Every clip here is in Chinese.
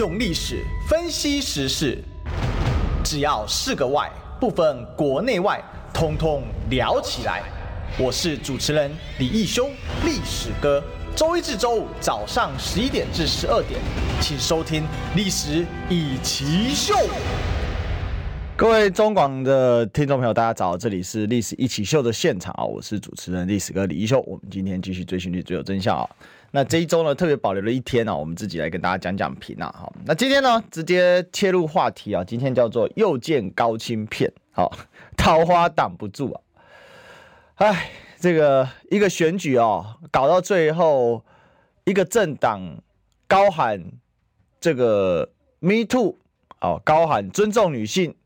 用历史分析时事，只要是个“外”，不分国内外，通通聊起来。我是主持人李义修，历史哥。周一至周五早上十一点至十二点，请收听《历史一起秀》。各位中广的听众朋友，大家早，这里是《历史一起秀》的现场啊，我是主持人历史哥李义修。我们今天继续追寻历史，追求真相啊。那这一周呢，特别保留了一天呢、我们自己来跟大家讲讲评啊。好，那今天呢，直接切入话题啊。今天叫做又见高清片，好，桃花挡不住啊。哎，这个一个选举哦，搞到最后，一个政党高喊这个 “Me Too” 哦，高喊尊重女性。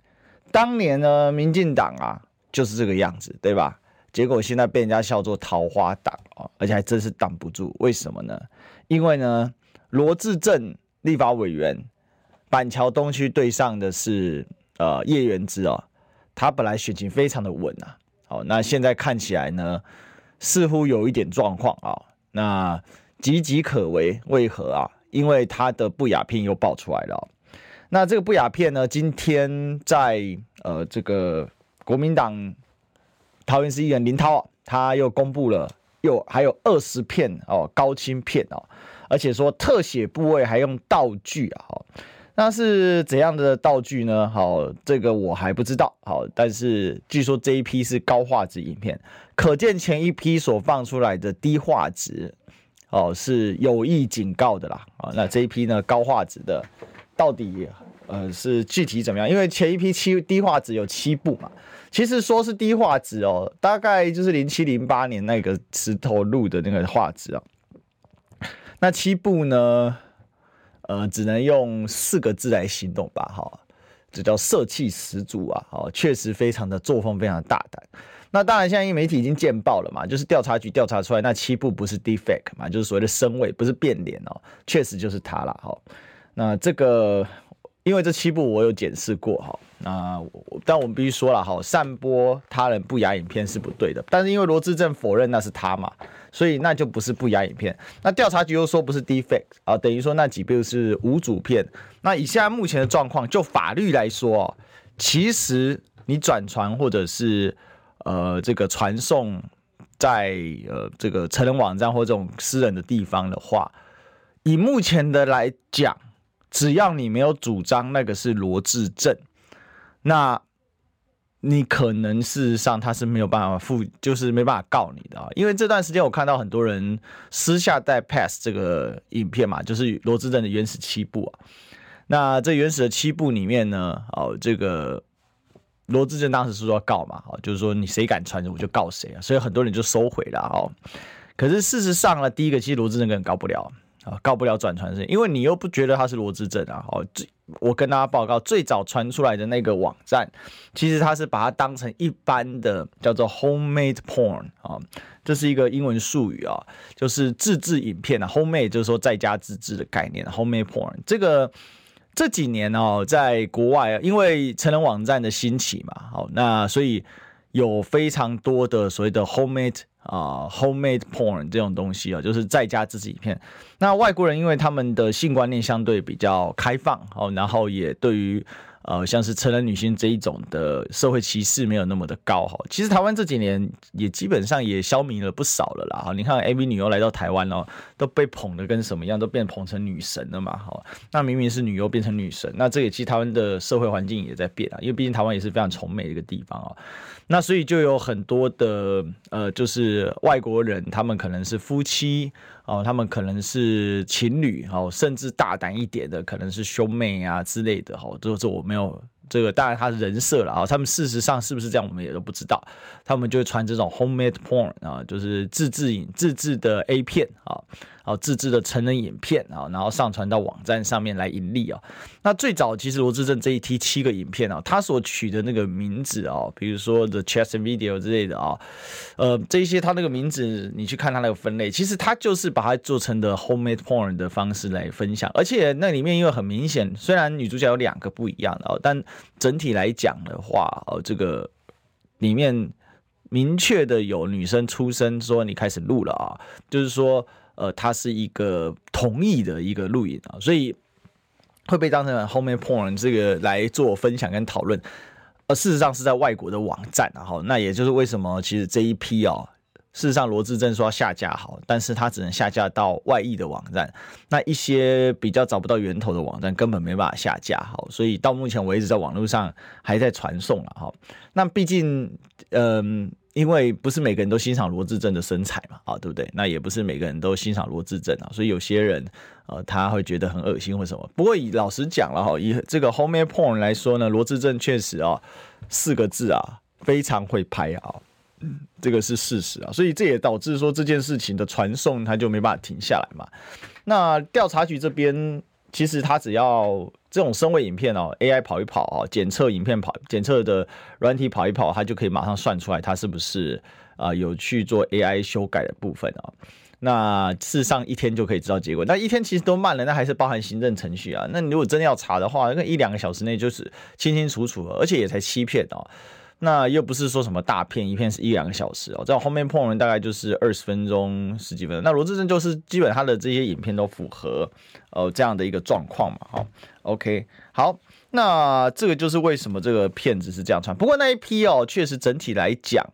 当年呢，民进党啊，就是这个样子，对吧？结果现在被人家笑做桃花党啊，而且还真是挡不住。为什么呢？因为呢，罗志政立法委员板桥东区对上的是呃叶元之哦，他本来选情非常的稳啊，好，那现在看起来呢，似乎有一点状况啊，那岌岌可危。为何啊？因为他的不雅片又爆出来了。那这个不雅片呢，今天在呃这个国民党。桃园市议员林涛，他又公布了，又还有二十片哦高清片哦，而且说特写部位还用道具啊，好，那是怎样的道具呢？好，这个我还不知道，好，但是据说这一批是高画质影片，可见前一批所放出来的低画质哦是有意警告的啦，啊，那这一批呢高画质的到底呃是具体怎么样？因为前一批七低画质有七部嘛。其实说是低画质哦，大概就是零七零八年那个石头录的那个画质啊。那七部呢，呃，只能用四个字来形容吧，哈，这叫色气十足啊，哦，确实非常的作风非常的大胆。那当然，现在因媒体已经见报了嘛，就是调查局调查出来那七部不是 defect 嘛，就是所谓的深伪，不是变脸哦，确实就是他了，哈。那这个。因为这七部我有检视过哈，那但我们必须说了哈，散播他人不雅影片是不对的。但是因为罗志正否认那是他嘛，所以那就不是不雅影片。那调查局又说不是 defect 啊，等于说那几部是无主片。那以现在目前的状况，就法律来说，其实你转传或者是呃这个传送在呃这个成人网站或这种私人的地方的话，以目前的来讲。只要你没有主张那个是罗志正，那你可能事实上他是没有办法付，就是没办法告你的啊。因为这段时间我看到很多人私下带 pass 这个影片嘛，就是罗志正的原始七部啊。那这原始的七部里面呢，哦，这个罗志正当时是说要告嘛，哦，就是说你谁敢传我就告谁啊，所以很多人就收回了哦。可是事实上呢，第一个其实罗志正根本告不了。啊，告不了转传是，因为你又不觉得他是罗志正啊。哦，最我跟大家报告，最早传出来的那个网站，其实他是把它当成一般的叫做 homemade porn 啊，这是一个英文术语啊，就是自制影片啊。homemade 就是说在家自制的概念，homemade porn 这个这几年哦，在国外因为成人网站的兴起嘛，好，那所以有非常多的所谓的 homemade。啊、，homemade porn 这种东西啊，就是在家自己片。那外国人因为他们的性观念相对比较开放哦，然后也对于呃像是成人女性这一种的社会歧视没有那么的高哈。其实台湾这几年也基本上也消弭了不少了啦。哈，你看 AV 女优来到台湾哦，都被捧得跟什么样，都变捧成女神了嘛。哈，那明明是女优变成女神，那这也其实台湾的社会环境也在变啊，因为毕竟台湾也是非常崇美的一个地方啊。那所以就有很多的呃，就是外国人，他们可能是夫妻哦，他们可能是情侣哦，甚至大胆一点的，可能是兄妹啊之类的哦，这这我没有这个，当然他是人设了啊，他们事实上是不是这样，我们也都不知道。他们就会传这种 homemade porn 啊，就是自制影、自制的 A 片啊。好，自制的成人影片啊，然后上传到网站上面来盈利啊。那最早其实罗志政这一批七个影片啊，他所取的那个名字啊，比如说 The Chess Video 之类的啊，呃，这一些他那个名字，你去看他那个分类，其实他就是把它做成的 homemade porn 的方式来分享。而且那里面因为很明显，虽然女主角有两个不一样的哦，但整体来讲的话，哦，这个里面明确的有女生出声说你开始录了啊，就是说。呃，它是一个同意的一个录影啊，所以会被当成 home porn 这个来做分享跟讨论，而事实上是在外国的网站，然后那也就是为什么其实这一批哦。事实上，罗志正说要下架好，但是他只能下架到外溢的网站，那一些比较找不到源头的网站根本没办法下架好，所以到目前为止在网络上还在传送了哈。那毕竟，嗯、因为不是每个人都欣赏罗志正的身材嘛，啊，对不对？那也不是每个人都欣赏罗志正啊，所以有些人呃他会觉得很恶心或什么。不过以老实讲了哈，以这个 Home porn 来说呢，罗志正确实啊四个字啊非常会拍啊。这个是事实啊，所以这也导致说这件事情的传送它就没办法停下来嘛。那调查局这边其实它只要这种声位影片哦，AI 跑一跑啊，检测影片跑检测的软体跑一跑，它就可以马上算出来它是不是啊有去做 AI 修改的部分啊。那事实上一天就可以知道结果，那一天其实都慢了，那还是包含行政程序啊。那你如果真的要查的话，那一两个小时内就是清清楚楚，而且也才七片哦。那又不是说什么大片，一片是一两个小时哦，这样后面碰了大概就是二十分钟、十几分钟。那罗志正就是基本他的这些影片都符合呃这样的一个状况嘛，好，OK，好，那这个就是为什么这个片子是这样穿。不过那一批哦，确实整体来讲。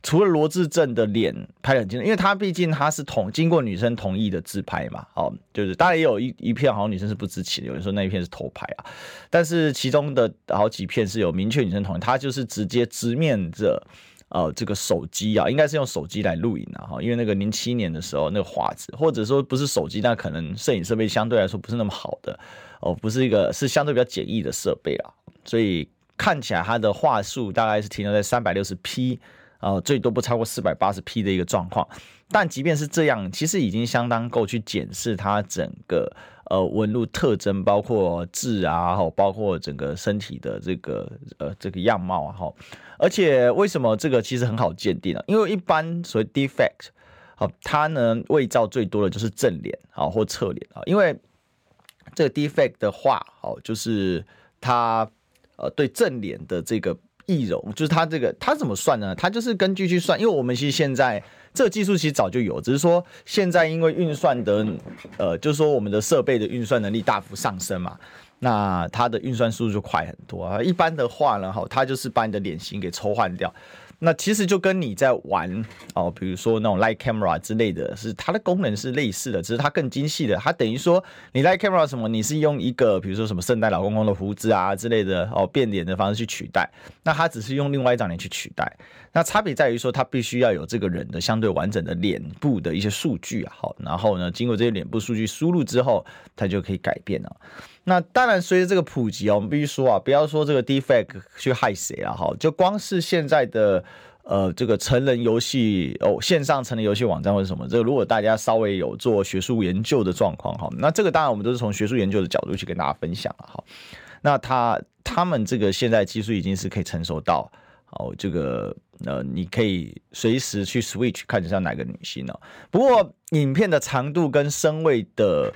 除了罗志正的脸拍得很清楚，因为他毕竟他是同经过女生同意的自拍嘛，哦，就是当然也有一一片好像女生是不知情的，有人说那一片是偷拍啊，但是其中的好几片是有明确女生同意，他就是直接直面着呃这个手机啊，应该是用手机来录影啊，哈，因为那个零七年的时候那个画质，或者说不是手机，那可能摄影设备相对来说不是那么好的哦，不是一个是相对比较简易的设备啊，所以看起来它的话术大概是停留在三百六十 P。呃，最多不超过四百八十 P 的一个状况，但即便是这样，其实已经相当够去检视它整个呃纹路特征，包括痣啊，哈，包括整个身体的这个呃这个样貌啊，哈。而且为什么这个其实很好鉴定呢？因为一般所谓 defect，好，它呢伪造最多的就是正脸啊或侧脸啊，因为这个 defect 的话，好，就是它呃对正脸的这个。易容就是它这个，它怎么算呢？它就是根据去算，因为我们其实现在这个技术其实早就有，只是说现在因为运算的，呃，就是说我们的设备的运算能力大幅上升嘛，那它的运算速度就快很多啊。一般的话呢，哈，它就是把你的脸型给抽换掉。那其实就跟你在玩哦，比如说那种 Light Camera 之类的是它的功能是类似的，只是它更精细的。它等于说你 Light Camera 什么，你是用一个比如说什么圣诞老公公的胡子啊之类的哦变脸的方式去取代，那它只是用另外一张脸去取代。那差别在于说它必须要有这个人的相对完整的脸部的一些数据啊，好，然后呢经过这些脸部数据输入之后，它就可以改变了。那当然，随着这个普及啊，我们必须说啊，不要说这个 defect 去害谁了哈，就光是现在的呃这个成人游戏哦，线上成人游戏网站或者什么，这个如果大家稍微有做学术研究的状况哈，那这个当然我们都是从学术研究的角度去跟大家分享了哈。那他他们这个现在技术已经是可以成熟到哦，这个呃，你可以随时去 switch 看一下哪个女星了。不过影片的长度跟声位的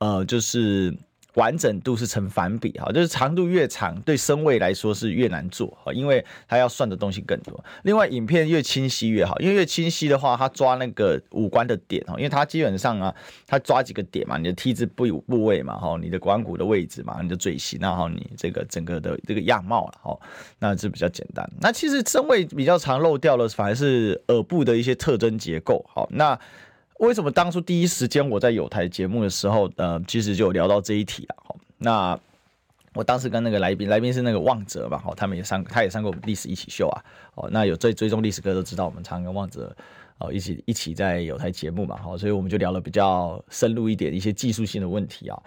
呃，就是。完整度是成反比哈，就是长度越长，对声位来说是越难做哈，因为它要算的东西更多。另外，影片越清晰越好，因为越清晰的话，它抓那个五官的点哈，因为它基本上啊，它抓几个点嘛，你的 T 字部部位嘛哈，你的关骨的位置嘛，你的嘴型，然后你这个整个的这个样貌了哈，那是比较简单。那其实声位比较常漏掉的，反而是耳部的一些特征结构。好，那。为什么当初第一时间我在有台节目的时候，呃，其实就聊到这一题啊。那我当时跟那个来宾，来宾是那个旺哲嘛，哈，他们也上，他也上过我们历史一起秀啊。哦，那有追追踪历史哥都知道，我们常跟旺哲哦一起一起在有台节目嘛，好，所以我们就聊了比较深入一点一些技术性的问题啊。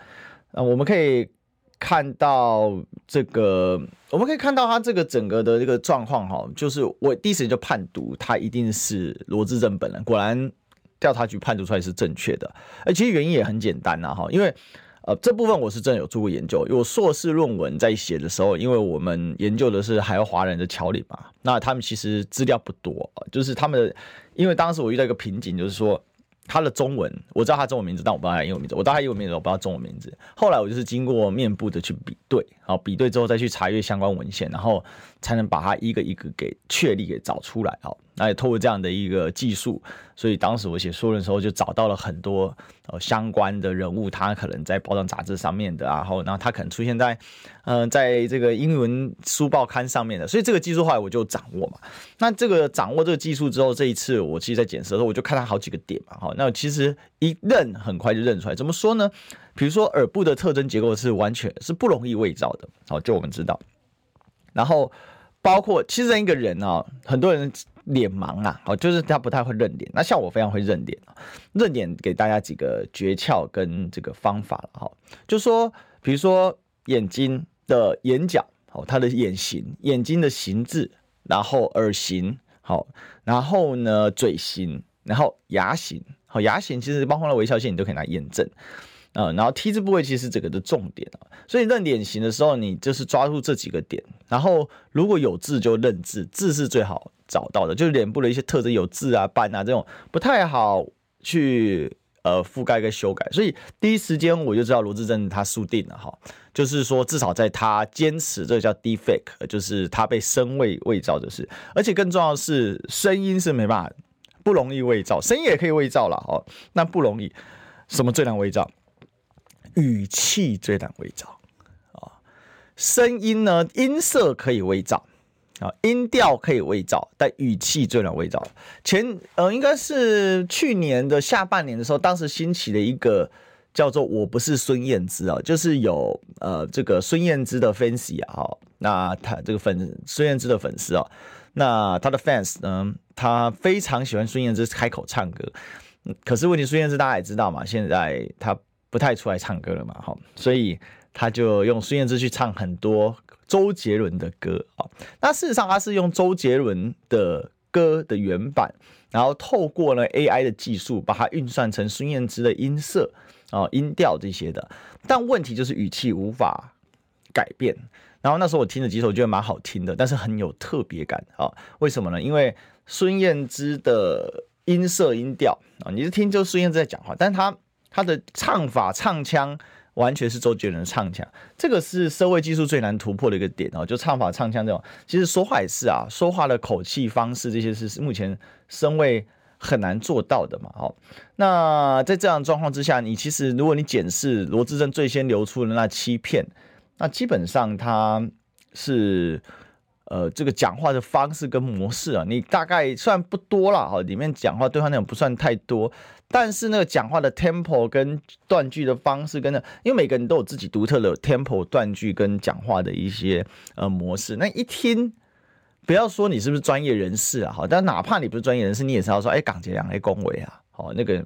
那我们可以看到这个，我们可以看到他这个整个的这个状况哈，就是我第一时间就判读他一定是罗志正本人，果然。调查局判读出来是正确的，而其实原因也很简单呐，哈，因为呃这部分我是真的有做过研究，我硕士论文在写的时候，因为我们研究的是海外华人的侨领嘛，那他们其实资料不多，就是他们，因为当时我遇到一个瓶颈，就是说他的中文我知道他中文名字，但我不知道他英文名字，我知道他英文名字，我不知道中文名字，后来我就是经过面部的去比对，好比对之后再去查阅相关文献，然后才能把它一个一个给确立给找出来，哈。那也透过这样的一个技术，所以当时我写书的时候就找到了很多呃相关的人物，他可能在报章杂志上面的，然后然后他可能出现在嗯、在这个英文书报刊上面的，所以这个技术后来我就掌握嘛。那这个掌握这个技术之后，这一次我其实在检测的时候，我就看他好几个点嘛，好，那其实一认很快就认出来，怎么说呢？比如说耳部的特征结构是完全是不容易伪造的，好，就我们知道，然后。包括其实一个人啊，很多人脸盲啊，哦，就是他不太会认脸。那像我非常会认脸啊，认脸给大家几个诀窍跟这个方法了哈。就说，比如说眼睛的眼角，哦，他的眼型，眼睛的形制，然后耳型，好，然后呢嘴型，然后牙型，好，牙型其实包括了微笑线，你都可以来验证。嗯，然后 T 字部位其实整个的重点啊，所以认脸型的时候，你就是抓住这几个点，然后如果有痣就认痣，痣是最好找到的，就是脸部的一些特征有痣啊、斑啊这种不太好去呃覆盖跟修改，所以第一时间我就知道罗志正他输定了哈，就是说至少在他坚持这个叫 defake，就是他被声位伪造的事，而且更重要的是声音是没办法不容易伪造，声音也可以伪造了哦，那不容易，什么最难伪造？语气最难伪造啊，声音呢，音色可以伪造啊，音调可以伪造，但语气最难伪造。前呃，应该是去年的下半年的时候，当时兴起了一个叫做“我不是孙燕姿”啊，就是有呃这个孙燕姿的 fans 啊，哈，那他这个粉孙燕姿的粉丝啊，那他的 fans 呢，他非常喜欢孙燕姿开口唱歌，可是问题孙燕姿大家也知道嘛，现在他。不太出来唱歌了嘛，哈，所以他就用孙燕姿去唱很多周杰伦的歌啊。那事实上他是用周杰伦的歌的原版，然后透过了 AI 的技术把它运算成孙燕姿的音色啊、音调这些的。但问题就是语气无法改变。然后那时候我听了几首，觉得蛮好听的，但是很有特别感啊。为什么呢？因为孙燕姿的音色、音调啊，你是听就孙燕姿在讲话，但是他。他的唱法、唱腔完全是周杰伦的唱腔，这个是社会技术最难突破的一个点哦。就唱法、唱腔这种，其实说话也是啊，说话的口气方式这些是目前声位很难做到的嘛。哦，那在这样状况之下，你其实如果你检视罗志正最先流出的那七片，那基本上他是呃这个讲话的方式跟模式啊，你大概算不多了哈，里面讲话对话内容不算太多。但是那个讲话的 tempo 跟断句的方式，跟那，因为每个人都有自己独特的 tempo 断句跟讲话的一些呃模式，那一听，不要说你是不是专业人士啊，好，但哪怕你不是专业人士，你也是要说，哎，港姐两哎恭维啊，好，那个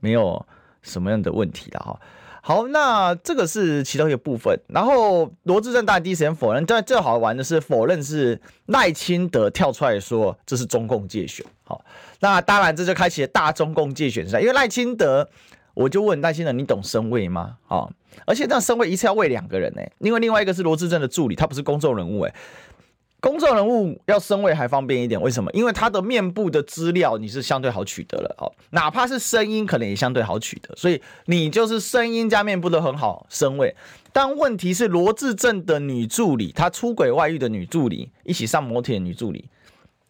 没有什么样的问题的哈。好，那这个是其中一个部分。然后罗志正大第一时间否认，但最好玩的是否认是赖清德跳出来说这是中共介选。好，那当然这就开启了大中共介选赛。因为赖清德，我就问赖清德，你懂声位吗？好，而且那声位一次要喂两个人呢，因为另外一个是罗志正的助理，他不是公众人物哎。公众人物要升位还方便一点，为什么？因为他的面部的资料你是相对好取得了哦，哪怕是声音可能也相对好取得，所以你就是声音加面部都很好升位。但问题是罗志正的女助理，她出轨外遇的女助理，一起上摩天女助理，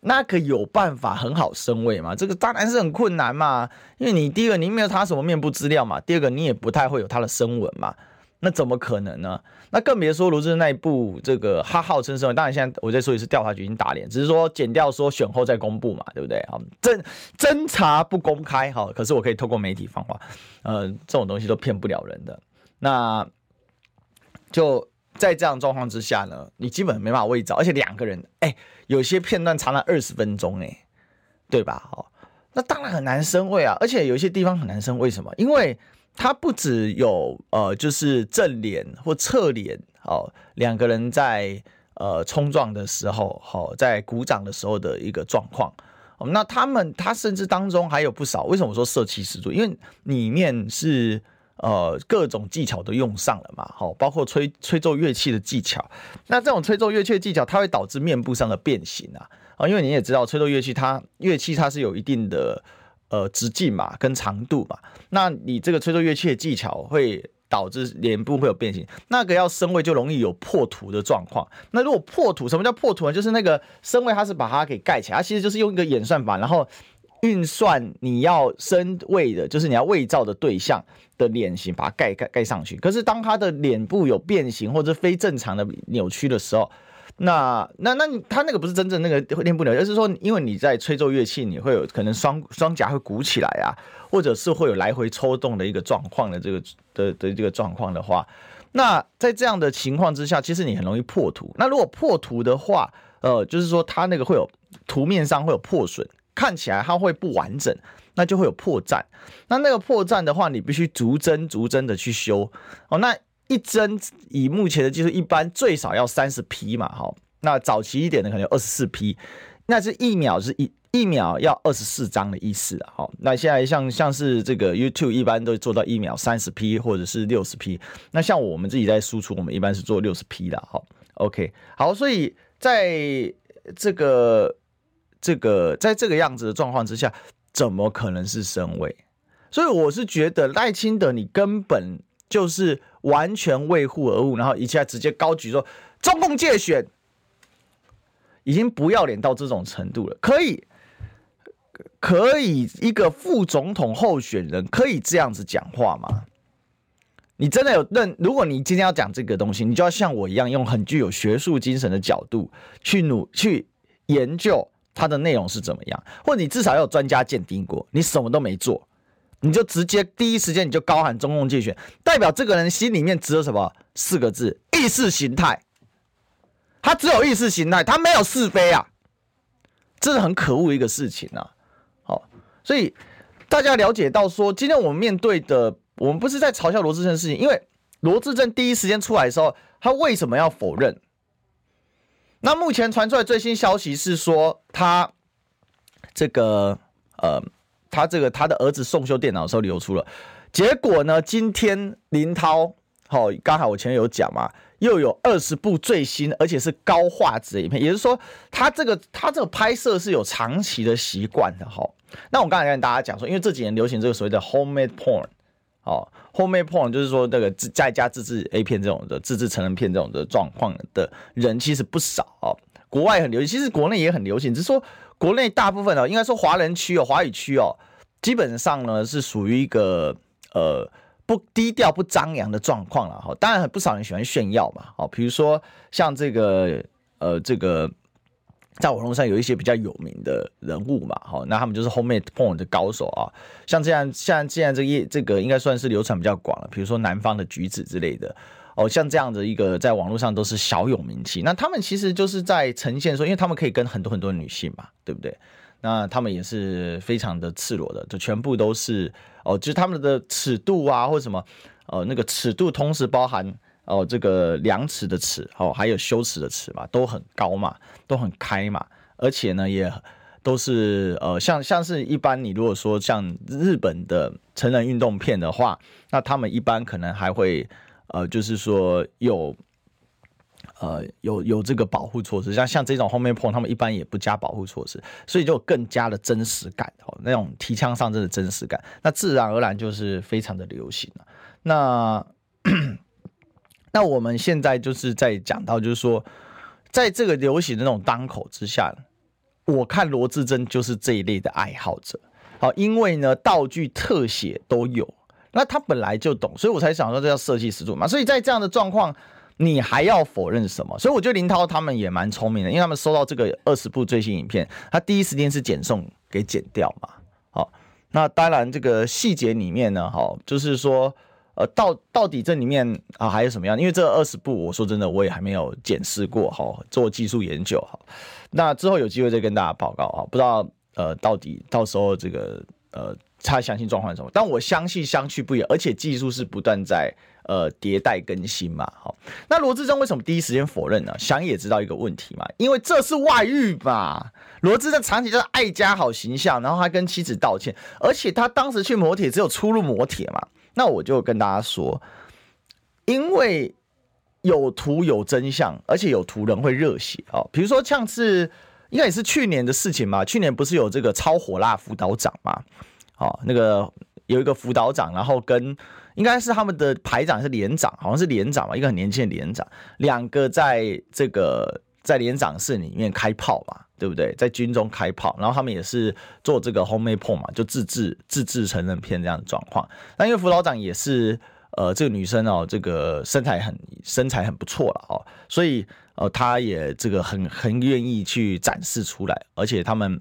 那个有办法很好升位吗？这个当然是很困难嘛，因为你第一个你没有她什么面部资料嘛，第二个你也不太会有她的声纹嘛。那怎么可能呢？那更别说卢智正那一部这个他号称声，当然现在我在说也是调查局已经打脸，只是说剪掉说选后再公布嘛，对不对？啊，侦侦查不公开哈，可是我可以透过媒体放话，呃，这种东西都骗不了人的。那就在这样状况之下呢，你基本没办法伪造，而且两个人，哎、有些片段长了二十分钟，哎，对吧？好，那当然很难声位啊，而且有些地方很难声，为什么？因为他不只有呃，就是正脸或侧脸，哦，两个人在呃冲撞的时候，好、哦，在鼓掌的时候的一个状况。那他们他甚至当中还有不少，为什么说色气十足？因为里面是呃各种技巧都用上了嘛，好、哦，包括吹吹奏乐器的技巧。那这种吹奏乐器的技巧，它会导致面部上的变形啊，啊、哦，因为你也知道，吹奏乐器它乐器它是有一定的。呃，直径嘛，跟长度嘛，那你这个吹奏乐器的技巧会导致脸部会有变形。那个要升位就容易有破图的状况。那如果破图，什么叫破图呢？就是那个升位它是把它给盖起来，它其实就是用一个演算法，然后运算你要升位的，就是你要伪造的对象的脸型，把它盖盖盖上去。可是当它的脸部有变形或者非正常的扭曲的时候，那那那他那个不是真正那个练不了，而是说因为你在吹奏乐器，你会有可能双双颊会鼓起来啊，或者是会有来回抽动的一个状况的这个的的这个状况的话，那在这样的情况之下，其实你很容易破图。那如果破图的话，呃，就是说它那个会有图面上会有破损，看起来它会不完整，那就会有破绽。那那个破绽的话，你必须逐帧逐帧的去修哦。那一帧以目前的技术，一般最少要三十 P 嘛，哈，那早期一点的可能二十四 P，那是一秒是一一秒要二十四张的意思啊，好，那现在像像是这个 YouTube 一般都做到一秒三十 P 或者是六十 P，那像我们自己在输出，我们一般是做六十 P 的，好，OK，好，所以在这个这个在这个样子的状况之下，怎么可能是升位？所以我是觉得赖清德你根本。就是完全为护而护，然后一下直接高举说中共介选，已经不要脸到这种程度了。可以，可以一个副总统候选人可以这样子讲话吗？你真的有认？如果你今天要讲这个东西，你就要像我一样，用很具有学术精神的角度去努去研究它的内容是怎么样，或你至少要有专家鉴定过，你什么都没做。你就直接第一时间你就高喊中共竞选，代表这个人心里面只有什么四个字：意识形态。他只有意识形态，他没有是非啊，这是很可恶一个事情啊。好，所以大家了解到说，今天我们面对的，我们不是在嘲笑罗志正的事情，因为罗志正第一时间出来的时候，他为什么要否认？那目前传出来最新消息是说，他这个呃。他这个他的儿子送修电脑的时候流出了，结果呢，今天林涛，好，刚好我前面有讲嘛，又有二十部最新而且是高画质的影片，也就是说，他这个他这个拍摄是有长期的习惯的哈。那我刚才跟大家讲说，因为这几年流行这个所谓的 homemade porn，哦，homemade porn 就是说那个自在家自制 A 片这种的自制成人片这种的状况的人其实不少哦，国外很流行，其实国内也很流行，只是说。国内大部分哦，应该说华人区哦，华语区哦，基本上呢是属于一个呃不低调、不张扬的状况了哈。当然，不少人喜欢炫耀嘛，哦，比如说像这个呃这个在网络上有一些比较有名的人物嘛，好，那他们就是 homemade porn 的高手啊。像这样，像现在这个这个应该算是流传比较广了，比如说南方的橘子之类的。哦，像这样的一个在网络上都是小有名气，那他们其实就是在呈现说，因为他们可以跟很多很多女性嘛，对不对？那他们也是非常的赤裸的，就全部都是哦，就是他们的尺度啊，或者什么，呃，那个尺度同时包含哦，这个量尺的尺哦，还有羞耻的尺嘛，都很高嘛，都很开嘛，而且呢，也都是呃，像像是一般你如果说像日本的成人运动片的话，那他们一般可能还会。呃，就是说有，呃，有有这个保护措施，像像这种后面碰他们一般也不加保护措施，所以就更加的真实感哦，那种提枪上阵的真实感，那自然而然就是非常的流行了。那 那我们现在就是在讲到，就是说，在这个流行的那种当口之下，我看罗志珍就是这一类的爱好者，好，因为呢，道具特写都有。那他本来就懂，所以我才想说这叫设计十足嘛。所以在这样的状况，你还要否认什么？所以我觉得林涛他们也蛮聪明的，因为他们收到这个二十部最新影片，他第一时间是剪送给剪掉嘛。好，那当然这个细节里面呢，哈，就是说，呃，到到底这里面啊还有什么样？因为这二十部，我说真的，我也还没有检视过，哈，做技术研究，哈。那之后有机会再跟大家报告啊，不知道呃到底到时候这个呃。他相信状况是什么？但我相信相去不远，而且技术是不断在呃迭代更新嘛。好，那罗志忠为什么第一时间否认呢？想也知道一个问题嘛，因为这是外遇嘛。罗致政长期就是爱家好形象，然后他跟妻子道歉，而且他当时去摩铁只有出入摩铁嘛。那我就跟大家说，因为有图有真相，而且有图人会热血哦。比如说像是应该也是去年的事情嘛，去年不是有这个超火辣辅导长嘛？哦，那个有一个辅导长，然后跟应该是他们的排长是连长，好像是连长吧，一个很年轻的连长，两个在这个在连长室里面开炮嘛，对不对？在军中开炮，然后他们也是做这个 homemade p o 嘛，就自制自制成人片这样的状况。那因为辅导长也是呃这个女生哦，这个身材很身材很不错了哦，所以呃她也这个很很愿意去展示出来，而且他们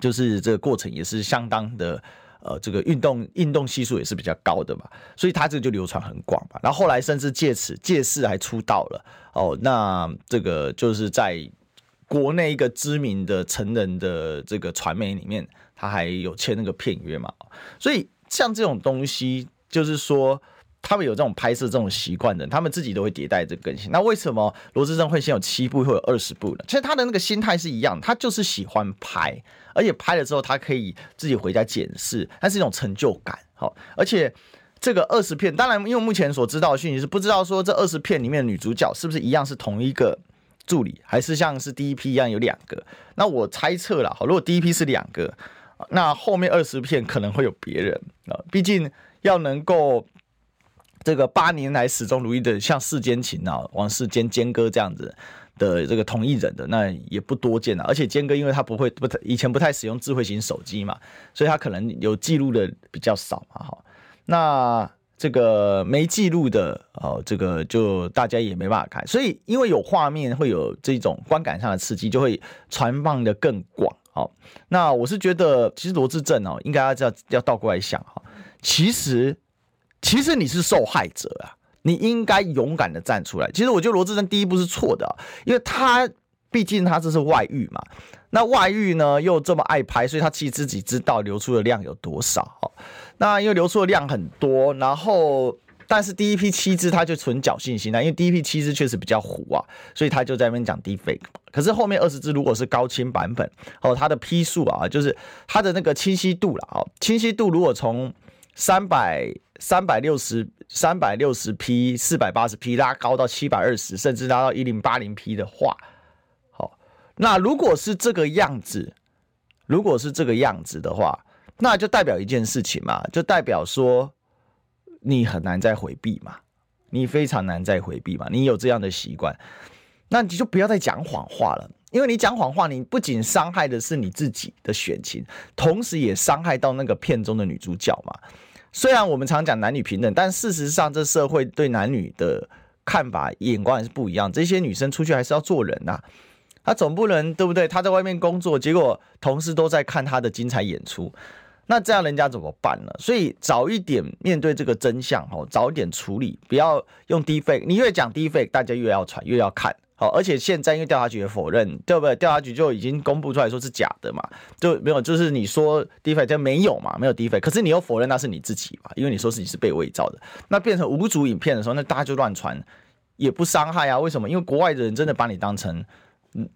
就是这个过程也是相当的。呃，这个运动运动系数也是比较高的嘛，所以他这个就流传很广嘛。然后后来甚至借此借势还出道了哦。那这个就是在国内一个知名的成人的这个传媒里面，他还有签那个片约嘛。所以像这种东西，就是说。他们有这种拍摄这种习惯的，他们自己都会迭代这个更新。那为什么罗志正会先有七部，会有二十部呢？其实他的那个心态是一样，他就是喜欢拍，而且拍了之后他可以自己回家检视，那是一种成就感。好，而且这个二十片，当然因为目前所知道的讯息是不知道说这二十片里面的女主角是不是一样是同一个助理，还是像是第一批一样有两个。那我猜测了，好，如果第一批是两个，那后面二十片可能会有别人啊，毕竟要能够。这个八年来始终如一的，像世间情啊，王世坚坚哥这样子的这个同一人的，那也不多见了。而且坚哥因为他不会不太以前不太使用智慧型手机嘛，所以他可能有记录的比较少嘛。哈，那这个没记录的哦，这个就大家也没办法看。所以因为有画面，会有这种观感上的刺激，就会传放的更广。好，那我是觉得，其实罗志正哦，应该要要要倒过来想哈，其实。其实你是受害者啊，你应该勇敢的站出来。其实我觉得罗志正第一步是错的，因为他毕竟他这是外遇嘛，那外遇呢又这么爱拍，所以他其实自己知道流出的量有多少。那因为流出的量很多，然后但是第一批七支他就存侥幸心态，因为第一批七支确实比较糊啊，所以他就在那边讲 defake。可是后面二十支如果是高清版本哦，它的批数啊，就是它的那个清晰度了啊，清晰度如果从三百三百六十三百六十 P 四百八十 P 拉高到七百二十，甚至拉到一零八零 P 的话，好，那如果是这个样子，如果是这个样子的话，那就代表一件事情嘛，就代表说你很难再回避嘛，你非常难再回避嘛，你有这样的习惯，那你就不要再讲谎话了。因为你讲谎话，你不仅伤害的是你自己的选情，同时也伤害到那个片中的女主角嘛。虽然我们常讲男女平等，但事实上这社会对男女的看法眼光还是不一样。这些女生出去还是要做人呐，她总不能对不对？她在外面工作，结果同事都在看她的精彩演出，那这样人家怎么办呢？所以早一点面对这个真相哦，早一点处理，不要用 deepfake。你越讲 deepfake，大家越要传，越要看。好，而且现在因为调查局也否认，对不对？调查局就已经公布出来说是假的嘛，就没有，就是你说 deepfake 就没有嘛，没有 D V D，可是你又否认那是你自己嘛，因为你说自己是被伪造的，那变成无主影片的时候，那大家就乱传，也不伤害啊？为什么？因为国外的人真的把你当成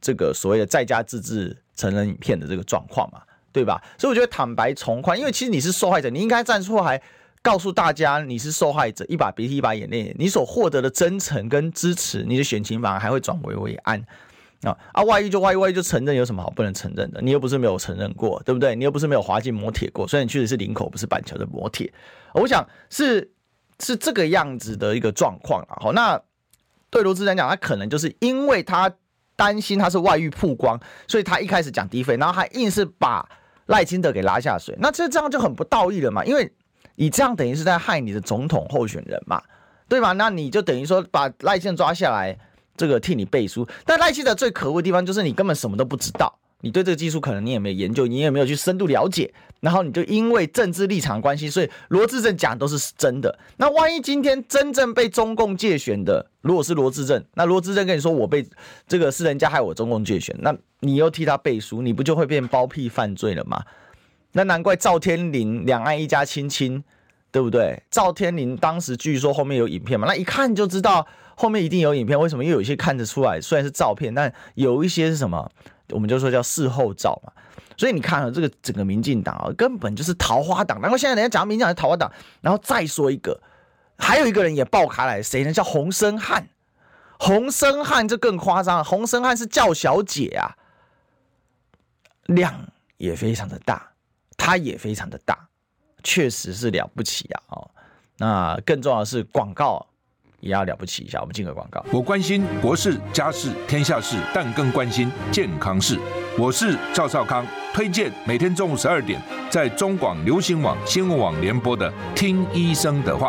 这个所谓的在家自制成人影片的这个状况嘛，对吧？所以我觉得坦白从宽，因为其实你是受害者，你应该站出来。告诉大家你是受害者，一把鼻涕一把眼泪，你所获得的真诚跟支持，你的选情反而还会转危为安啊啊！外遇就外遇，外遇就承认，有什么好不能承认的？你又不是没有承认过，对不对？你又不是没有滑进磨铁过，虽然你确实是林口，不是板桥的磨铁。我想是是这个样子的一个状况啊。好，那对罗智正讲，他可能就是因为他担心他是外遇曝光，所以他一开始讲低费，然后还硬是把赖清德给拉下水，那这这样就很不道义了嘛，因为。你这样等于是在害你的总统候选人嘛，对吧？那你就等于说把赖清抓下来，这个替你背书。但赖清德最可恶的地方就是你根本什么都不知道，你对这个技术可能你也没有研究，你也没有去深度了解，然后你就因为政治立场关系，所以罗志正讲都是真的。那万一今天真正被中共介选的，如果是罗志正，那罗志正跟你说我被这个是人家害我中共介选，那你又替他背书，你不就会变包庇犯罪了吗？那难怪赵天麟两岸一家亲亲，对不对？赵天麟当时据说后面有影片嘛，那一看就知道后面一定有影片。为什么？因为有一些看得出来，虽然是照片，但有一些是什么？我们就说叫事后照嘛。所以你看了这个整个民进党啊，根本就是桃花党。然后现在人家讲民进党是桃花党，然后再说一个，还有一个人也爆开来，谁呢？叫洪申翰。洪申翰这更夸张，洪申翰是叫小姐啊，量也非常的大。它也非常的大，确实是了不起啊！哦，那更重要的是广告也要了不起一下。我们进个广告。我关心国事、家事、天下事，但更关心健康事。我是赵少康，推荐每天中午十二点在中广流行网、新闻网联播的《听医生的话》。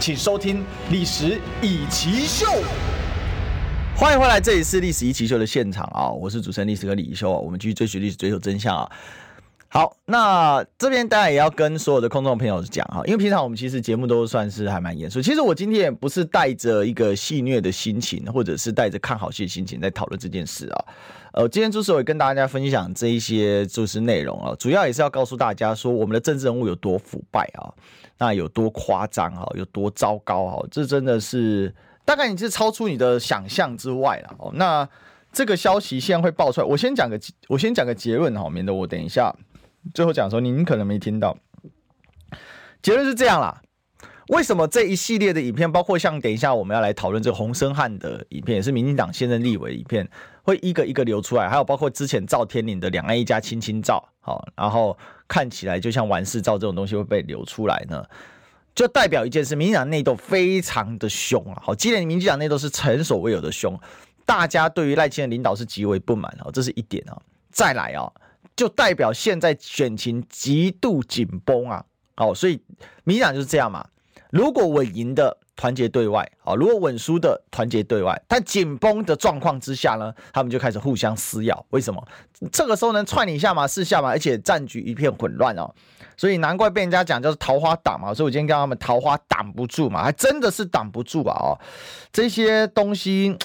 请收听《历史与奇秀》，欢迎回来，这里是《历史与奇秀》的现场啊！我是主持人历史哥李一修，我们继续追寻历史，追求真相啊！好，那这边当然也要跟所有的观众朋友讲啊，因为平常我们其实节目都算是还蛮严肃。其实我今天也不是带着一个戏谑的心情，或者是带着看好戏的心情在讨论这件事啊。呃，今天就是我跟大家分享这一些就是内容啊，主要也是要告诉大家说，我们的政治人物有多腐败啊。那有多夸张哈，有多糟糕哈，这真的是大概你是超出你的想象之外了哦。那这个消息现在会爆出来，我先讲个我先讲个结论哈，免得我等一下最后讲说您可能没听到。结论是这样啦，为什么这一系列的影片，包括像等一下我们要来讨论这个洪申翰的影片，也是民进党现任立委的影片，会一个一个流出来，还有包括之前赵天麟的两岸一家亲亲照，好，然后。看起来就像完事照这种东西会被流出来呢，就代表一件事：民进党内斗非常的凶啊！好，今年民进党内斗是前所未有的凶，大家对于赖清德领导是极为不满啊，这是一点啊。再来啊，就代表现在选情极度紧绷啊！好，所以民进党就是这样嘛。如果稳赢的。团结对外，好，如果稳输的团结对外，但紧绷的状况之下呢，他们就开始互相撕咬。为什么？这个时候能踹你一下嘛，四下嘛，而且战局一片混乱哦，所以难怪被人家讲叫做桃花挡嘛。所以我今天跟他们桃花挡不住嘛，还真的是挡不住啊！哦，这些东西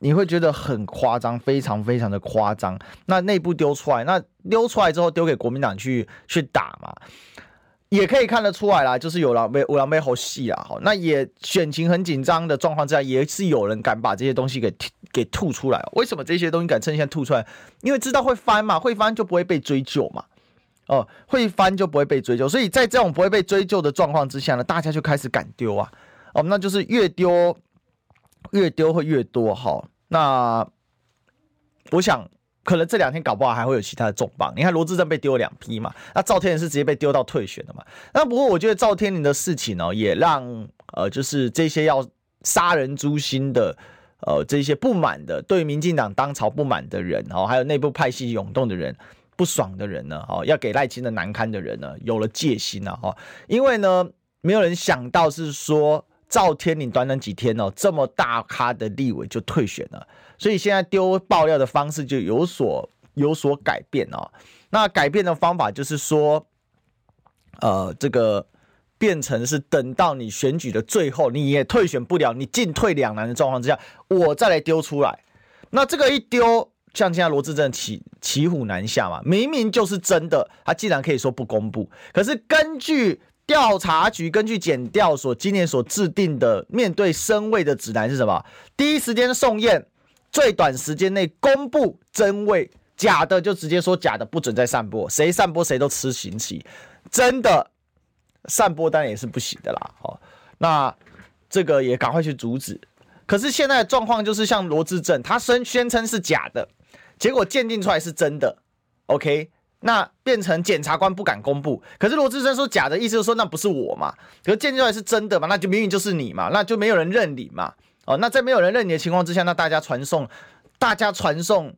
你会觉得很夸张，非常非常的夸张。那内部丢出来，那丢出来之后丢给国民党去去打嘛。也可以看得出来啦，就是有狼狈有狼狈猴戏啊，好，那也选情很紧张的状况之下，也是有人敢把这些东西给给吐出来。为什么这些东西敢趁现在吐出来？因为知道会翻嘛，会翻就不会被追究嘛。哦，会翻就不会被追究，所以在这种不会被追究的状况之下呢，大家就开始敢丢啊。哦，那就是越丢越丢会越多哈。那我想。可能这两天搞不好还会有其他的重磅。你看罗志正被丢了两批嘛，那赵天麟是直接被丢到退选的嘛。那不过我觉得赵天麟的事情呢、也让呃就是这些要杀人诛心的呃这些不满的，对民进党当朝不满的人哦、还有内部派系涌动的人，不爽的人呢，哦、要给赖清德难堪的人呢，有了戒心了哈。因为呢，没有人想到是说赵天麟短短几天哦、这么大咖的立委就退选了。所以现在丢爆料的方式就有所有所改变哦。那改变的方法就是说，呃，这个变成是等到你选举的最后，你也退选不了，你进退两难的状况之下，我再来丢出来。那这个一丢，像现在罗志正骑骑虎难下嘛，明明就是真的，他既然可以说不公布，可是根据调查局、根据检调所今年所制定的面对声位的指南是什么？第一时间送验。最短时间内公布真伪，假的就直接说假的，不准再散播，谁散播谁都吃刑期。真的散播当然也是不行的啦。哦，那这个也赶快去阻止。可是现在的状况就是像罗志政，他宣宣称是假的，结果鉴定出来是真的。OK，那变成检察官不敢公布。可是罗致政说假的意思就是说那不是我嘛？可是鉴定出来是真的嘛？那就明明就是你嘛？那就没有人认你嘛？哦，那在没有人认你的情况之下，那大家传送，大家传送，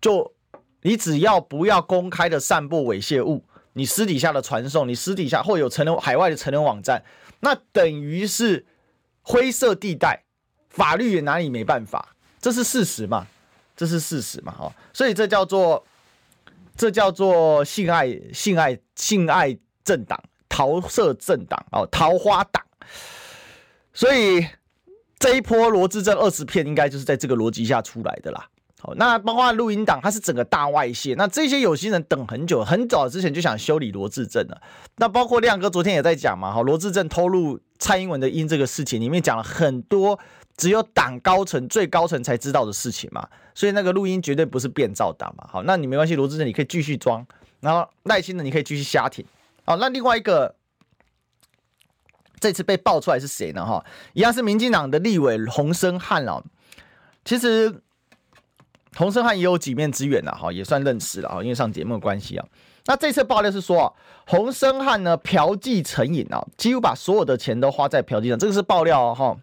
就你只要不要公开的散布猥亵物，你私底下的传送，你私底下或有成人海外的成人网站，那等于是灰色地带，法律也拿你没办法，这是事实嘛？这是事实嘛？哦，所以这叫做这叫做性爱性爱性爱政党桃色政党哦，桃花党，所以。这一波罗致政二十片，应该就是在这个逻辑下出来的啦。好，那包括录音档，它是整个大外泄。那这些有心人等很久，很早之前就想修理罗智正了。那包括亮哥昨天也在讲嘛，哈，罗智正偷录蔡英文的音这个事情，里面讲了很多只有党高层最高层才知道的事情嘛。所以那个录音绝对不是变造党嘛。好，那你没关系，罗志正你可以继续装，然后耐心的你可以继续瞎听。好，那另外一个这次被爆出来是谁呢？哈，一样是民进党的立委洪申翰哦。其实。洪申翰也有几面之缘了哈，也算认识了哈，因为上节目的关系啊。那这次爆料是说，洪申翰呢嫖妓成瘾啊，几乎把所有的钱都花在嫖妓上，这个是爆料哦哈。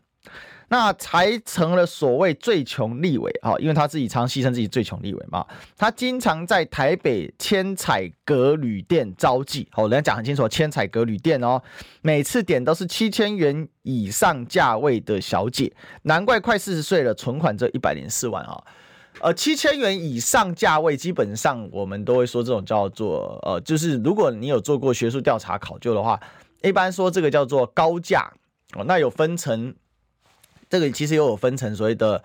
那才成了所谓最穷立委啊，因为他自己常牺牲自己最穷立委嘛。他经常在台北千彩阁旅店招妓，好，人家讲很清楚，千彩阁旅店哦，每次点都是七千元以上价位的小姐，难怪快四十岁了，存款只有一百零四万啊。呃，七千元以上价位，基本上我们都会说这种叫做呃，就是如果你有做过学术调查考究的话，一般说这个叫做高价哦。那有分成，这个其实又有分成所谓的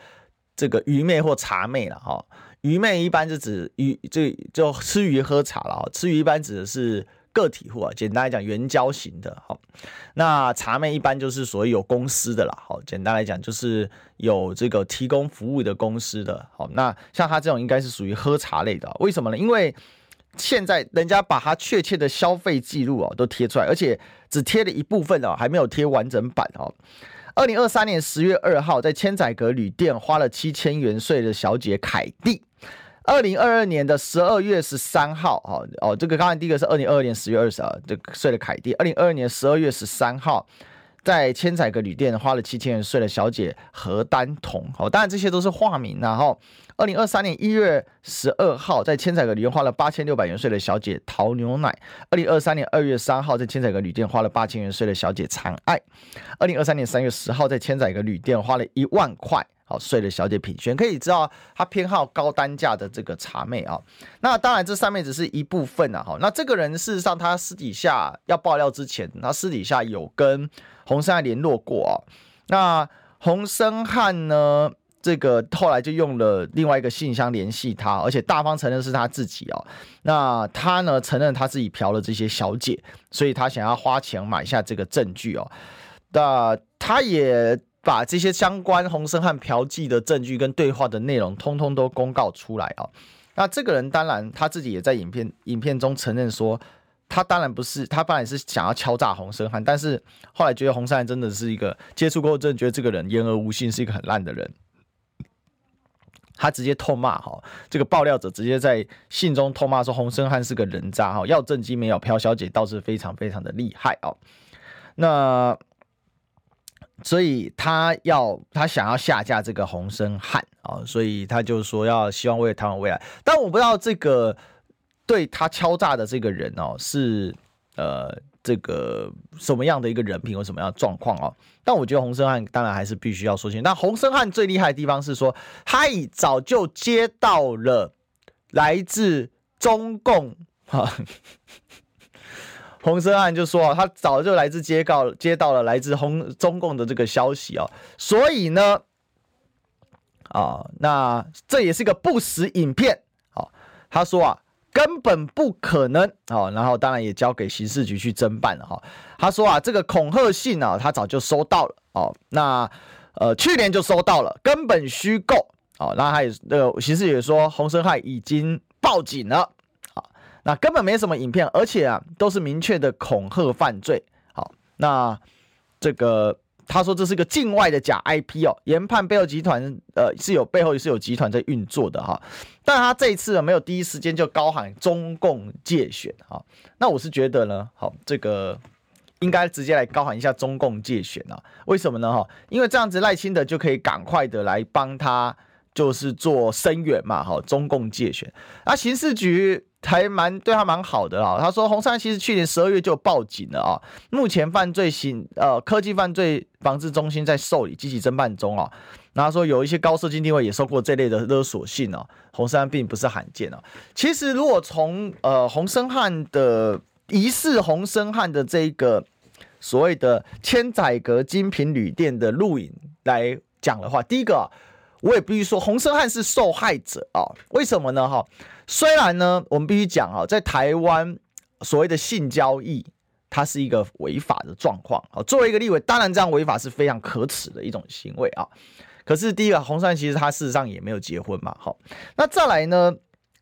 这个鱼妹或茶妹了哈。鱼妹一般就指鱼，这就吃鱼喝茶了哈，吃鱼一般指的是。个体户啊，简单来讲，援交型的，好，那茶妹一般就是所谓有公司的啦，好，简单来讲就是有这个提供服务的公司的，好，那像他这种应该是属于喝茶类的，为什么呢？因为现在人家把他确切的消费记录啊都贴出来，而且只贴了一部分哦，还没有贴完整版哦。二零二三年十月二号，在千载阁旅店花了七千元税的小姐凯蒂。二零二二年的十二月十三号，哦哦，这个刚才第一个是二零二二年十月二十号，这个睡的凯蒂。二零二二年十二月十三号，在千载阁旅店花了七千元睡的小姐何丹彤，哦，当然这些都是化名。然后，二零二三年一月十二号，在千载阁旅店花了八千六百元睡的小姐陶牛奶。二零二三年二月三号，在千载阁旅店花了八千元睡的小姐残爱。二零二三年三月十号，在千载阁旅店花了一万块。好，睡了小姐品轩可以知道，他偏好高单价的这个茶妹啊。那当然，这上面只是一部分啊。哈，那这个人事实上，他私底下要爆料之前，他私底下有跟洪申翰联络过啊。那洪生汉呢，这个后来就用了另外一个信箱联系他，而且大方承认是他自己哦。那他呢，承认他自己嫖了这些小姐，所以他想要花钱买下这个证据哦。那他也。把这些相关洪申翰嫖妓的证据跟对话的内容，通通都公告出来啊！那这个人当然他自己也在影片影片中承认说，他当然不是，他当然是想要敲诈洪申翰，但是后来觉得洪申翰真的是一个接触过后，真的觉得这个人言而无信，是一个很烂的人。他直接痛骂哈，这个爆料者直接在信中痛骂说洪申翰是个人渣哈，要正经没有，朴小姐倒是非常非常的厉害啊！那。所以他要他想要下架这个洪申翰啊，所以他就说要希望为了台湾未来，但我不知道这个对他敲诈的这个人哦是呃这个什么样的一个人品或什么样的状况哦，但我觉得洪生汉当然还是必须要说清楚。但洪生汉最厉害的地方是说，他已早就接到了来自中共哈。洪申翰就说他早就来自接告接到了来自红中共的这个消息哦，所以呢，啊，那这也是个不实影片。哦，他说啊，根本不可能。哦，然后当然也交给刑事局去侦办了哈。他说啊，这个恐吓信啊，他早就收到了。哦，那呃，去年就收到了，根本虚构。哦，那他也那个刑事也说，洪申翰已经报警了。那根本没什么影片，而且啊，都是明确的恐吓犯罪。好，那这个他说这是个境外的假 IP 哦，研判背后集团呃是有背后也是有集团在运作的哈。但他这一次呢没有第一时间就高喊中共介选哈。那我是觉得呢，好，这个应该直接来高喊一下中共介选啊？为什么呢？哈，因为这样子赖清德就可以赶快的来帮他，就是做声援嘛。哈，中共介选，那刑事局。还蛮对他蛮好的啊，他说洪申翰其实去年十二月就报警了啊，目前犯罪刑呃科技犯罪防治中心在受理积极侦办中啊，然后说有一些高射精定位也收过这类的勒索信哦，洪申翰并不是罕见哦。其实如果从呃洪生汉的疑似洪生汉的这个所谓的千载阁精品旅店的录影来讲的话，第一个我也必须说，洪生汉是受害者啊。为什么呢？哈，虽然呢，我们必须讲啊，在台湾所谓的性交易，它是一个违法的状况啊。作为一个立委，当然这样违法是非常可耻的一种行为啊。可是第一个，洪申翰其实他事实上也没有结婚嘛。好，那再来呢？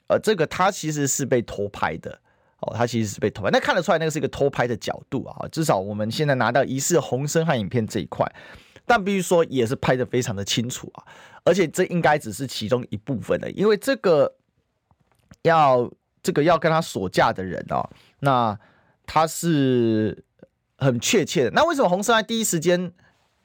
呃，这个他其实是被偷拍的。哦，他其实是被偷拍，那看得出来那个是一个偷拍的角度啊。至少我们现在拿到疑似洪申翰影片这一块，但必须说也是拍的非常的清楚啊。而且这应该只是其中一部分的，因为这个要这个要跟他锁价的人哦，那他是很确切的。那为什么洪申翰第一时间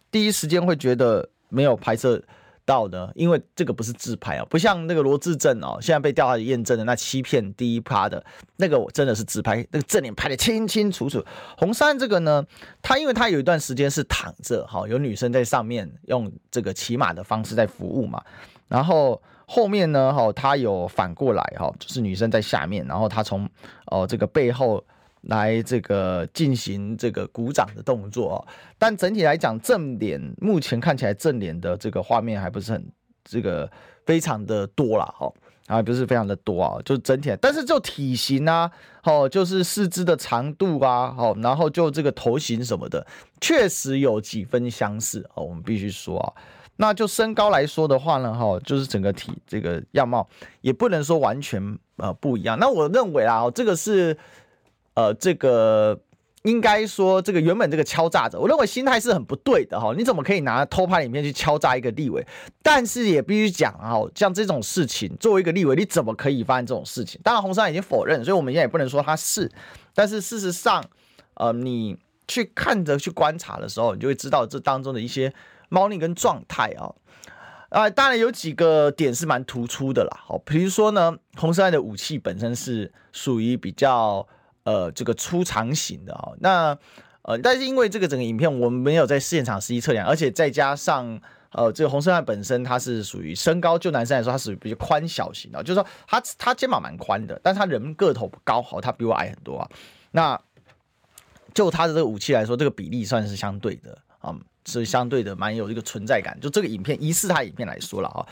第一时间会觉得没有拍摄？到呢，因为这个不是自拍哦，不像那个罗志正哦，现在被调查验证的那欺骗第一趴的那个，我真的是自拍，那个正脸拍得清清楚楚。洪申翰这个呢，他因为他有一段时间是躺着，哈，有女生在上面用这个骑马的方式在服务嘛，然后后面呢，哈，他有反过来，哈，就是女生在下面，然后他从哦这个背后。来这个进行这个鼓掌的动作哦，但整体来讲，正脸目前看起来正脸的这个画面还不是很这个非常的多啦。哈，啊不是非常的多啊，就整体，但是就体型啊，哦，就是四肢的长度啊，哦，然后就这个头型什么的，确实有几分相似哦，我们必须说啊，那就身高来说的话呢，哈，就是整个体这个样貌也不能说完全呃不一样，那我认为啊，这个是。呃，这个应该说，这个原本这个敲诈者，我认为心态是很不对的哈。你怎么可以拿偷拍影片去敲诈一个立委？但是也必须讲啊，像这种事情，作为一个立委，你怎么可以发生这种事情？当然，洪山已经否认，所以我们现在也不能说他是。但是事实上，呃，你去看着去观察的时候，你就会知道这当中的一些猫腻跟状态啊。啊，当然有几个点是蛮突出的啦。好，比如说呢，红色爱的武器本身是属于比较。呃，这个出长型的啊，那呃，但是因为这个整个影片我们没有在现场实际测量，而且再加上呃，这个红色爱本身它是属于身高，就男生来说他属于比较宽小型的，就是说他他肩膀蛮宽的，但是他人个头不高，好，他比我矮很多啊。那就他的这个武器来说，这个比例算是相对的啊，嗯，是相对的蛮有一个存在感。就这个影片，疑似他影片来说了啊，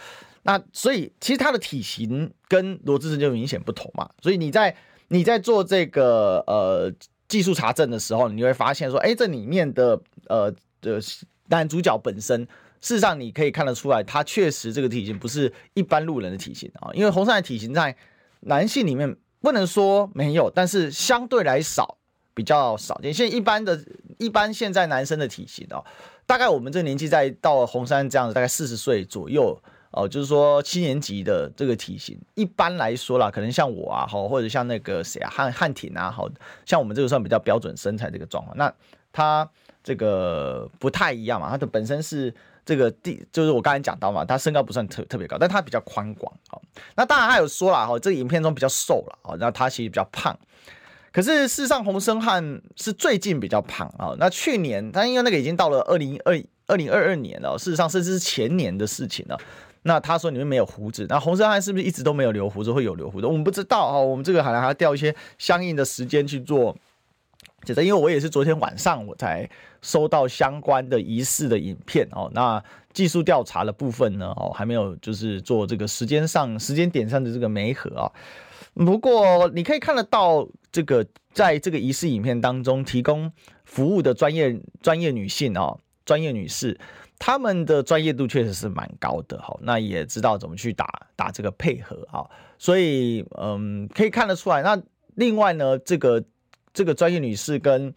那所以其实他的体型跟罗志正就明显不同嘛，所以你在。你在做这个呃技术查证的时候，你会发现说，哎，这里面的呃的男主角本身，事实上你可以看得出来，他确实这个体型不是一般路人的体型啊。因为洪申翰的体型在男性里面不能说没有，但是相对来少，比较少见。现在一般的一般现在男生的体型哦，大概我们这个年纪在到洪申翰这样子，大概四十岁左右。哦，就是说七年级的这个体型，一般来说啦，可能像我啊，好，或者像那个谁啊，汉汉廷啊，好像我们这个算比较标准身材这个状况。那他这个不太一样嘛，他的本身是这个第，就是我刚才讲到嘛，他身高不算特特别高，但他比较宽广。哦，那当然他有说了，哈，这个影片中比较瘦了啊，哦，那他其实比较胖。可是事实上，洪生汉是最近比较胖啊。那去年他因为那个已经到了二零二二零二二年了，事实上甚至是前年的事情了。那他说你们没有胡子，那洪生汉是不是一直都没有留胡子，会有留胡子？我们不知道啊，我们这个还还要调一些相应的时间去做。其实因为我也是昨天晚上我才收到相关的疑似的影片哦，那技术调查的部分呢哦还没有就是做这个时间上时间点上的这个媒合啊。不过你可以看得到这个在这个仪式影片当中提供服务的专业专业女性哦，专业女士。她们的专业度确实是蛮高的哈，那也知道怎么去打打这个配合啊，所以嗯，可以看得出来。那另外呢，这个这个专业女士跟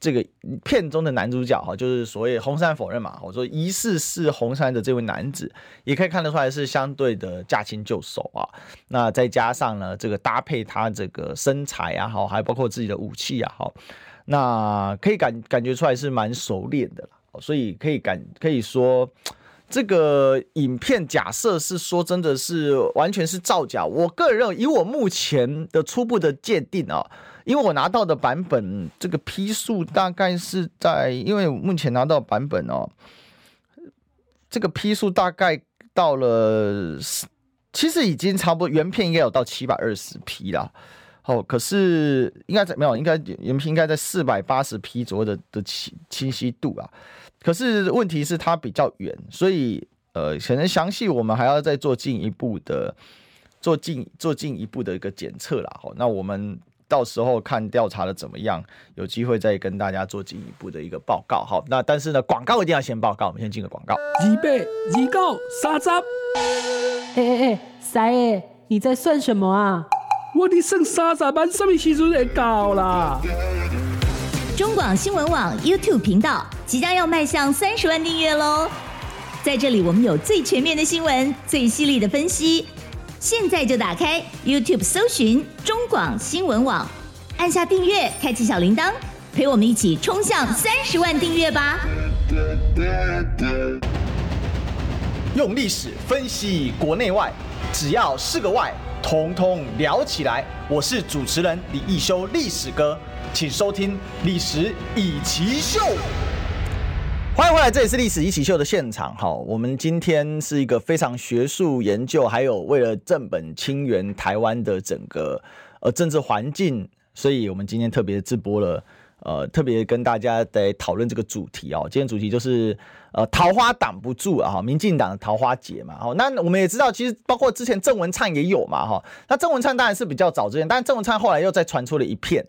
这个片中的男主角哈，就是所谓洪申翰否认嘛，我说疑似是洪申翰的这位男子，也可以看得出来是相对的驾轻就熟啊。那再加上呢，这个搭配他这个身材啊，好，还包括自己的武器啊，好，那可以感感觉出来是蛮熟练的了。所以可以感可以说，这个影片假设是说真的是完全是造假。我个人认为，以我目前的初步的鉴定啊，因为我拿到的版本这个批数大概是在，因为目前拿到版本哦，这个批数大概到了，其实已经差不多原片应该有到七百二十批了。哦，可是应该在没有，应该原片应该在四百八十批左右的的清清晰度啊。可是问题是它比较远，所以呃呃，可能详细我们还要再做进一步的做进做进一步的一个检测啦。好，那我们到时候看调查的怎么样，有机会再跟大家做进一步的一个报告。好，那但是呢，广告一定要先报告，我们先进个广告。预备，预告，三十。哎哎哎，三爷，你在算什么啊？我的剩三十万，什么时阵会到啦？中广新闻网 YouTube 频道即将要迈向三十万订阅喽！在这里，我们有最全面的新闻，最犀利的分析。现在就打开 YouTube 搜寻中广新闻网，按下订阅，开启小铃铛，陪我们一起冲向三十万订阅吧！用历史分析国内外，只要是个“外”，统统聊起来。我是主持人李易修，历史哥。请收听《历史以奇秀》，欢迎回来，这里是《历史一起秀》的现场。好，我们今天是一个非常学术研究，还有为了正本清源台湾的整个呃政治环境，所以我们今天特别直播了，呃，特别跟大家在讨论这个主题哦。今天主题就是呃桃花挡不住啊，民进党的桃花节嘛。好，那我们也知道，其实包括之前郑文灿也有嘛，哈。那郑文灿当然是比较早之前，但是郑文灿后来又再传出了一片。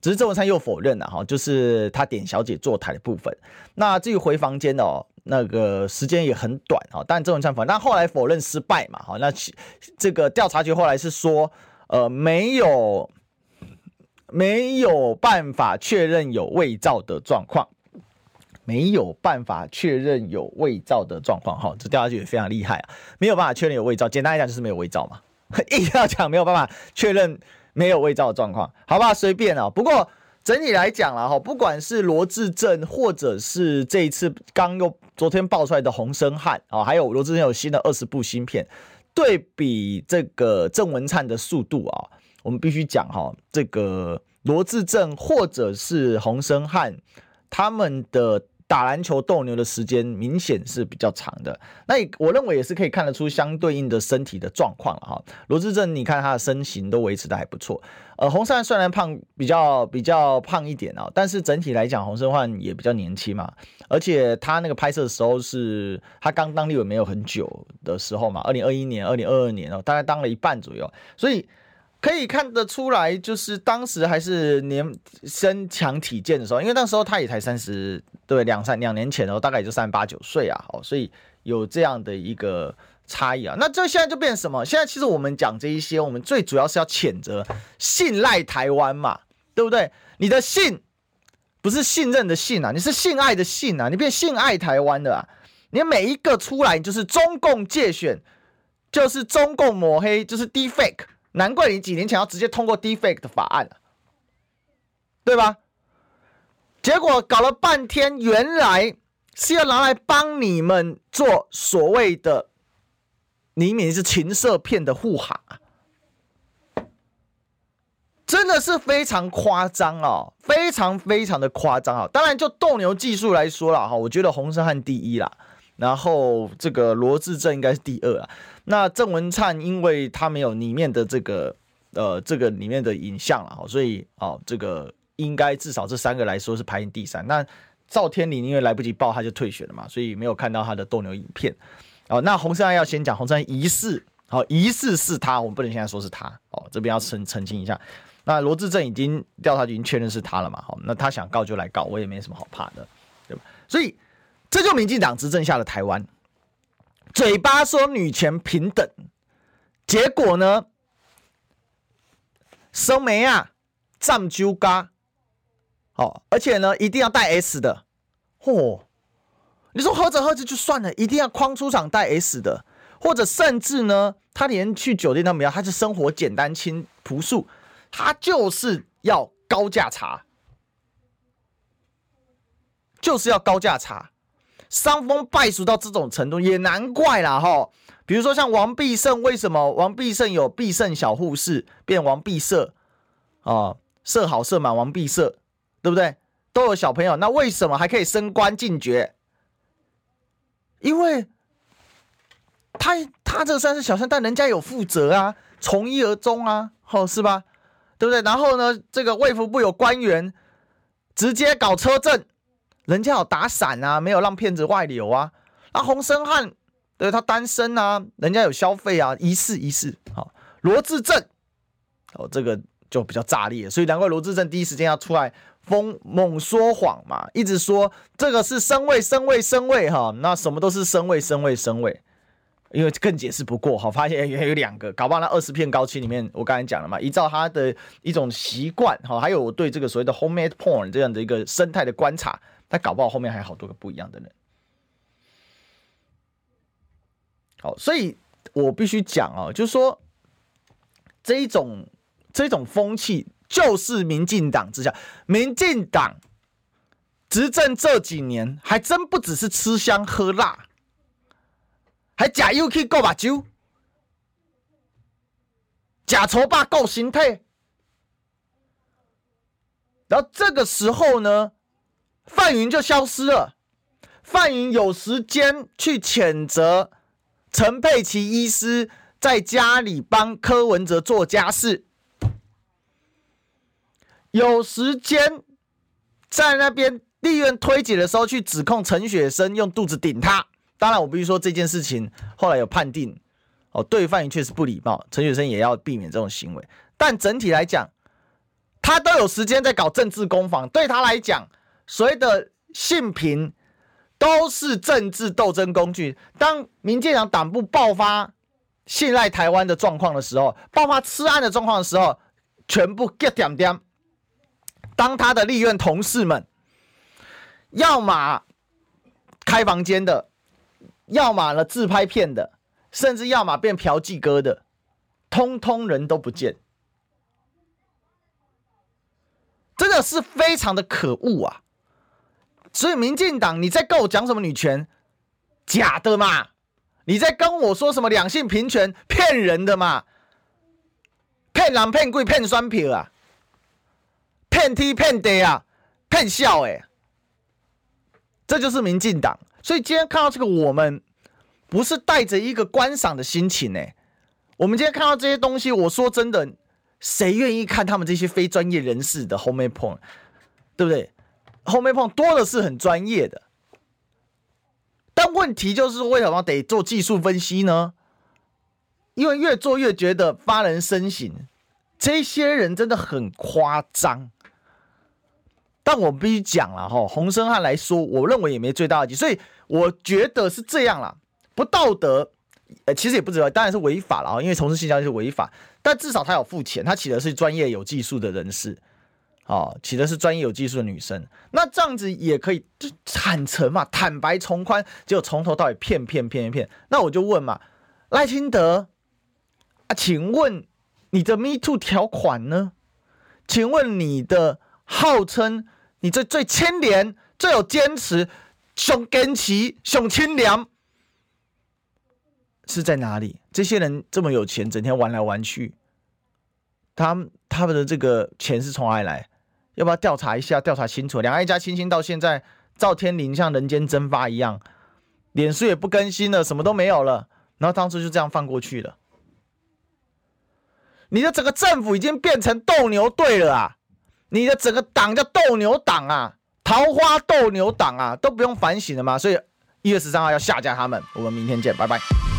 只是郑文灿又否认了哈，就是他点小姐坐台的部分。那至于回房间哦，那个时间也很短哈，但郑文灿否认，但后来否认失败嘛哈。那这个调查局后来是说，呃，没有没有办法确认有伪造的状况，没有办法确认有伪造的状况哈。这调查局也非常厉害啊，没有办法确认有伪造，简单来讲就是没有伪造嘛。硬要讲没有办法确认。没有伪造的状况，好吧？随便啊。不过整体来讲啦，哈，不管是罗志政，或者是这一次刚又昨天爆出来的洪申翰啊，还有罗志政有新的二十部新片，对比这个郑文灿的速度啊，我们必须讲哈，这个罗志政或者是洪申翰他们的。打篮球斗牛的时间明显是比较长的，那我认为也是可以看得出相对应的身体的状况了哈。罗志正，你看他的身形都维持得还不错。呃，洪申翰虽然胖，比较比较胖一点啊，但是整体来讲，洪申翰也比较年轻嘛。而且他那个拍摄的时候是他刚当立委没有很久的时候嘛，二零二一年、二零二二年哦，大概当了一半左右，所以。可以看得出来，就是当时还是年身强体健的时候，因为那时候他也才三十，对，两三两年前哦，大概也就三十八九岁啊，哦，所以有这样的一个差异啊。那这现在就变什么？现在其实我们讲这一些，我们最主要是要谴责信赖台湾嘛，对不对？你的信不是信任的信啊，你是信爱的信啊，你变信爱台湾的啊，你每一个出来就是中共介选，就是中共抹黑，就是 defake。难怪你几年前要直接通过 Defake 的法案了，对吧？结果搞了半天，原来是要拿来帮你们做所谓的，你明是情色片的护航，真的是非常夸张哦，非常非常的夸张啊！当然，就斗牛技术来说了哈，我觉得洪申翰第一啦，然后这个罗志正应该是第二啊。那郑文灿，因为他没有里面的这个，呃，这个里面的影像了，所以哦，这个应该至少这三个来说是排名第三。那赵天麟因为来不及报，他就退选了嘛，所以没有看到他的斗牛影片。哦，那洪申翰要先讲，洪申翰疑似，好，疑似是他，我们不能现在说是他，哦，这边要澄澄清一下。那罗志正已经调查局已经确认是他了嘛，好，那他想告就来告，我也没什么好怕的，对吧？所以这就民进党执政下的台湾。嘴巴说女权平等，结果呢？生梅啊，占鸠嘎，好，而且呢，一定要带 S 的，嚯！你说喝着喝着就算了，一定要框出场带 S 的，或者甚至呢，他连去酒店都没有，他是生活简单轻朴素，他就是要高价茶，就是要高价茶。伤风败俗到这种程度，也难怪啦哈。比如说像王必胜，为什么王必胜有必胜小护士变王必胜啊？社好社满王必胜，对不对？都有小朋友，那为什么还可以升官进爵？因为他他这算是小三，但人家有负责啊，从一而终啊，好是吧？对不对？然后呢，这个卫福部有官员直接搞车震。人家有打伞啊，没有让骗子外流啊。那洪申翰对他单身啊，人家有消费啊，疑似疑似。好，罗志正，哦，这个就比较炸裂，所以难怪罗志正第一时间要出来疯猛说谎嘛，一直说这个是升位升位升位哈，那什么都是升位升位升位，因为更解释不过，好，发现也有两个，搞不好那二十片高清里面，我刚才讲了嘛，依照他的一种习惯哈，还有我对这个所谓的 homemade porn 这样的一个生态的观察，他搞不好后面还有好多个不一样的人。好，所以我必须讲啊，就是说这一种这种风气，就是民进党之下，民进党执政这几年，还真不只是吃香喝辣，还假又去够把酒，假丑霸够心态，然后这个时候呢，范云就消失了，范云有时间去谴责。陈佩琪医师在家里帮柯文哲做家事，有时间在那边立院推解的时候去指控陈雪生用肚子顶他。当然，我必须说这件事情后来有判定，哦，对范云确实不礼貌，陈雪生也要避免这种行为。但整体来讲，他都有时间在搞政治攻防，对他来讲，所谓的性平。都是政治斗争工具。当民进党党部爆发信赖台湾的状况的时候，爆发吃案的状况的时候，全部 get 点点。当他的立院同事们，要么开房间的，要么呢自拍片的，甚至要么变嫖妓哥的，通通人都不见，真的是非常的可恶啊！所以，民进党，你在跟我讲什么女权？假的嘛！你在跟我说什么两性平权？骗人的嘛！骗人骗鬼骗酸皮啊！骗天骗地啊！骗笑哎！这就是民进党。所以今天看到这个，我们不是带着一个观赏的心情呢。我们今天看到这些东西，我说真的，谁愿意看他们这些非专业人士的 home point？对不对？后面碰多的是很专业的，但问题就是为什么得做技术分析呢？因为越做越觉得发人深省，这些人真的很夸张。但我必须讲了哈，洪生汉来说，我认为也没最大的，所以我觉得是这样啦，不道德，呃，其实也不知道，当然是违法了啊，因为从事性交易是违法，但至少他有付钱，他请的是专业有技术的人士。哦，起的是专业有技术的女生，那这样子也可以就坦诚嘛，坦白从宽，结果从头到尾骗骗骗骗。那我就问嘛，赖清德啊，请问你的 Me Too 条款呢？请问你的号称你这最清廉、最有坚持、熊坚持、熊清廉是在哪里？这些人这么有钱，整天玩来玩去，他他们的这个钱是从哪里来？要不要调查一下？调查清楚。两岸一家亲亲到现在，赵天麟像人间蒸发一样，脸书也不更新了，什么都没有了。然后当初就这样放过去了。你的整个政府已经变成斗牛队了啊！你的整个党叫斗牛党啊，桃花斗牛党啊，都不用反省了吗？所以一月十三号要下架他们。我们明天见，拜拜。